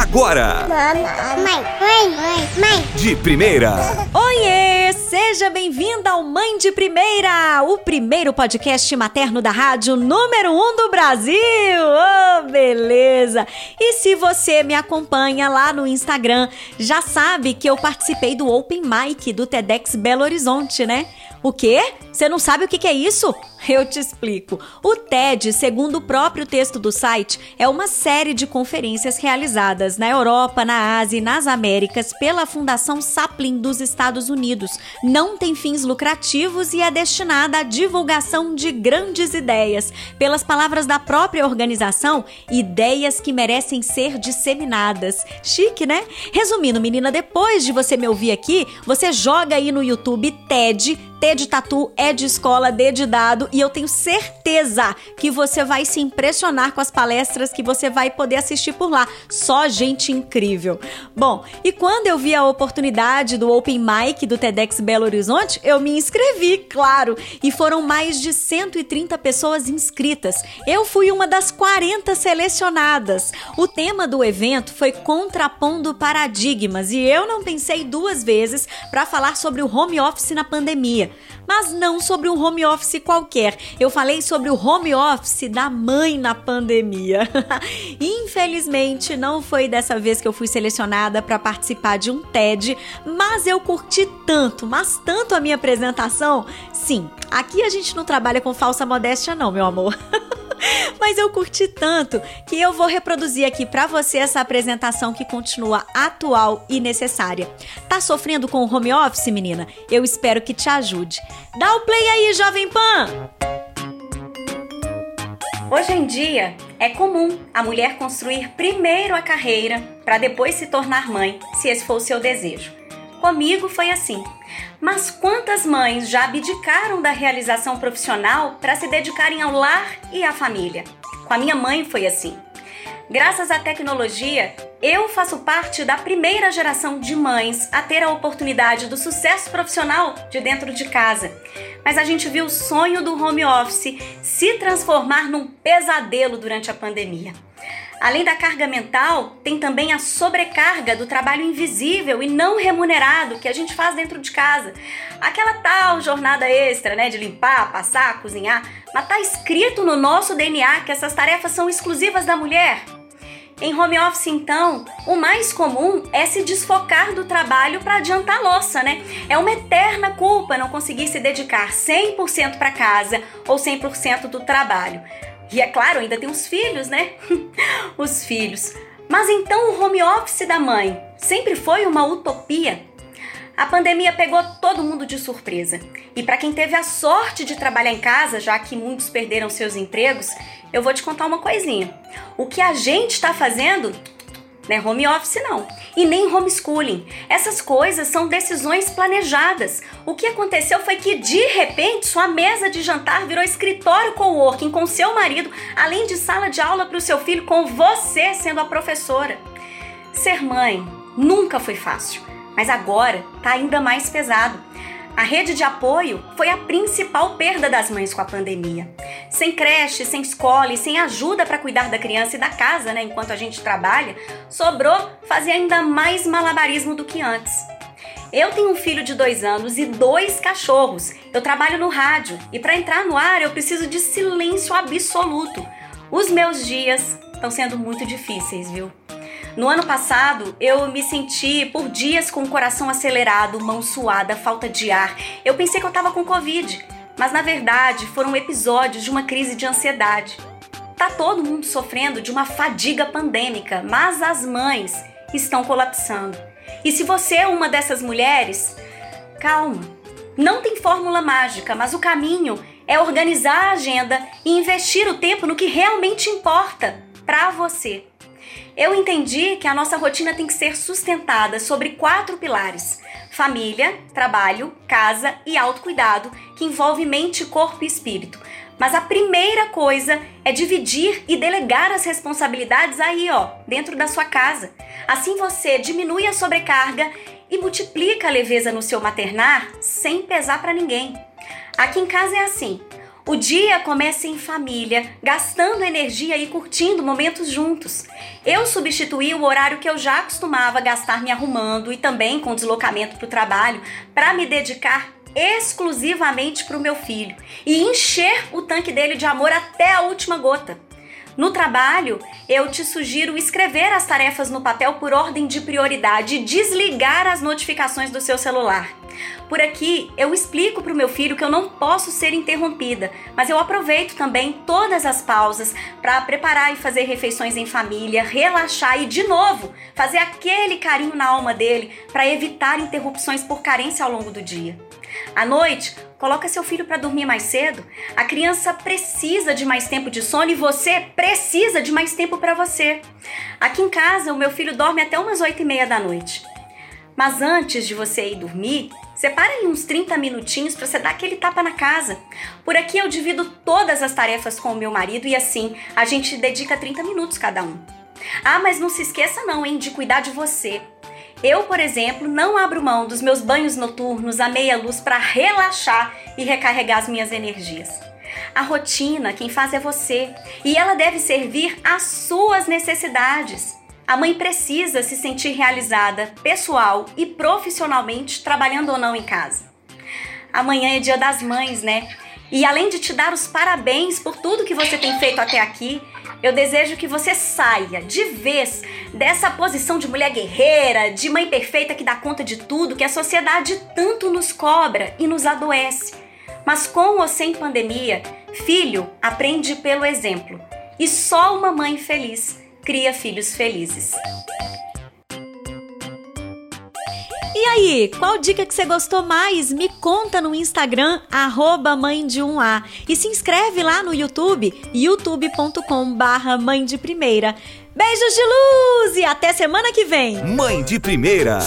agora. Mãe, mãe, mãe, mãe. De primeira. Oiê! Seja bem-vinda ao Mãe de Primeira, o primeiro podcast materno da rádio número um do Brasil. Oh, beleza! E se você me acompanha lá no Instagram, já sabe que eu participei do Open Mic do TEDx Belo Horizonte, né? O quê? Você não sabe o que é isso? Eu te explico. O TED, segundo o próprio texto do site, é uma série de conferências realizadas na Europa, na Ásia e nas Américas pela Fundação Sapling dos Estados Unidos. Não tem fins lucrativos e é destinada à divulgação de grandes ideias. Pelas palavras da própria organização, ideias que merecem ser disseminadas. Chique, né? Resumindo, menina, depois de você me ouvir aqui, você joga aí no YouTube TED T de tatu, é de escola, D de dado e eu tenho certeza que você vai se impressionar com as palestras que você vai poder assistir por lá. Só gente incrível. Bom, e quando eu vi a oportunidade do Open Mic do TEDx Belo Horizonte, eu me inscrevi, claro, e foram mais de 130 pessoas inscritas. Eu fui uma das 40 selecionadas. O tema do evento foi contrapondo paradigmas e eu não pensei duas vezes para falar sobre o home office na pandemia mas não sobre um home office qualquer. Eu falei sobre o home office da mãe na pandemia. Infelizmente, não foi dessa vez que eu fui selecionada para participar de um TED, mas eu curti tanto, mas tanto a minha apresentação. Sim, aqui a gente não trabalha com falsa modéstia não, meu amor. Mas eu curti tanto que eu vou reproduzir aqui para você essa apresentação que continua atual e necessária. Tá sofrendo com o home office, menina? Eu espero que te ajude. Dá o play aí, Jovem Pan! Hoje em dia, é comum a mulher construir primeiro a carreira para depois se tornar mãe, se esse for o seu desejo. Comigo foi assim. Mas quantas mães já abdicaram da realização profissional para se dedicarem ao lar e à família? Com a minha mãe foi assim. Graças à tecnologia, eu faço parte da primeira geração de mães a ter a oportunidade do sucesso profissional de dentro de casa. Mas a gente viu o sonho do home office se transformar num pesadelo durante a pandemia. Além da carga mental, tem também a sobrecarga do trabalho invisível e não remunerado que a gente faz dentro de casa. Aquela tal jornada extra, né, de limpar, passar, cozinhar, mas tá escrito no nosso DNA que essas tarefas são exclusivas da mulher. Em home office, então, o mais comum é se desfocar do trabalho para adiantar a louça, né? É uma eterna culpa não conseguir se dedicar 100% para casa ou 100% do trabalho. E é claro, ainda tem os filhos, né? os filhos. Mas então o home office da mãe sempre foi uma utopia? A pandemia pegou todo mundo de surpresa. E para quem teve a sorte de trabalhar em casa, já que muitos perderam seus empregos, eu vou te contar uma coisinha. O que a gente está fazendo né? Home office não. E nem homeschooling. Essas coisas são decisões planejadas. O que aconteceu foi que de repente sua mesa de jantar virou escritório coworking com seu marido, além de sala de aula para o seu filho com você sendo a professora. Ser mãe nunca foi fácil, mas agora tá ainda mais pesado. A rede de apoio foi a principal perda das mães com a pandemia. Sem creche, sem escola e sem ajuda para cuidar da criança e da casa, né, enquanto a gente trabalha, sobrou fazer ainda mais malabarismo do que antes. Eu tenho um filho de dois anos e dois cachorros. Eu trabalho no rádio e para entrar no ar eu preciso de silêncio absoluto. Os meus dias estão sendo muito difíceis, viu? No ano passado, eu me senti por dias com o coração acelerado, mão suada, falta de ar. Eu pensei que eu estava com Covid, mas na verdade foram episódios de uma crise de ansiedade. Tá todo mundo sofrendo de uma fadiga pandêmica, mas as mães estão colapsando. E se você é uma dessas mulheres, calma. Não tem fórmula mágica, mas o caminho é organizar a agenda e investir o tempo no que realmente importa para você. Eu entendi que a nossa rotina tem que ser sustentada sobre quatro pilares: família, trabalho, casa e autocuidado, que envolve mente, corpo e espírito. Mas a primeira coisa é dividir e delegar as responsabilidades aí, ó, dentro da sua casa. Assim você diminui a sobrecarga e multiplica a leveza no seu maternar sem pesar para ninguém. Aqui em casa é assim: O dia começa em família, gastando energia e curtindo momentos juntos. Eu substituí o horário que eu já acostumava gastar me arrumando e também com deslocamento para o trabalho para me dedicar exclusivamente para o meu filho e encher o tanque dele de amor até a última gota. No trabalho, eu te sugiro escrever as tarefas no papel por ordem de prioridade e desligar as notificações do seu celular. Por aqui, eu explico para o meu filho que eu não posso ser interrompida, mas eu aproveito também todas as pausas para preparar e fazer refeições em família, relaxar e, de novo, fazer aquele carinho na alma dele para evitar interrupções por carência ao longo do dia. À noite, coloca seu filho para dormir mais cedo. A criança precisa de mais tempo de sono e você precisa de mais tempo para você. Aqui em casa, o meu filho dorme até umas 8 e meia da noite. Mas antes de você ir dormir, separe aí uns 30 minutinhos para você dar aquele tapa na casa. Por aqui eu divido todas as tarefas com o meu marido e assim a gente dedica 30 minutos cada um. Ah, mas não se esqueça não, hein, de cuidar de você. Eu, por exemplo, não abro mão dos meus banhos noturnos à meia luz para relaxar e recarregar as minhas energias. A rotina, quem faz é você, e ela deve servir às suas necessidades. A mãe precisa se sentir realizada, pessoal e profissionalmente, trabalhando ou não em casa. Amanhã é dia das mães, né? E além de te dar os parabéns por tudo que você tem feito até aqui, eu desejo que você saia de vez dessa posição de mulher guerreira, de mãe perfeita que dá conta de tudo, que a sociedade tanto nos cobra e nos adoece. Mas com ou sem pandemia, filho aprende pelo exemplo. E só uma mãe feliz cria filhos felizes. E aí, qual dica que você gostou mais? Me conta no Instagram, arroba mãe de 1A. E se inscreve lá no YouTube, youtube.com barra mãe de primeira. Beijos de luz e até semana que vem. Mãe de primeira.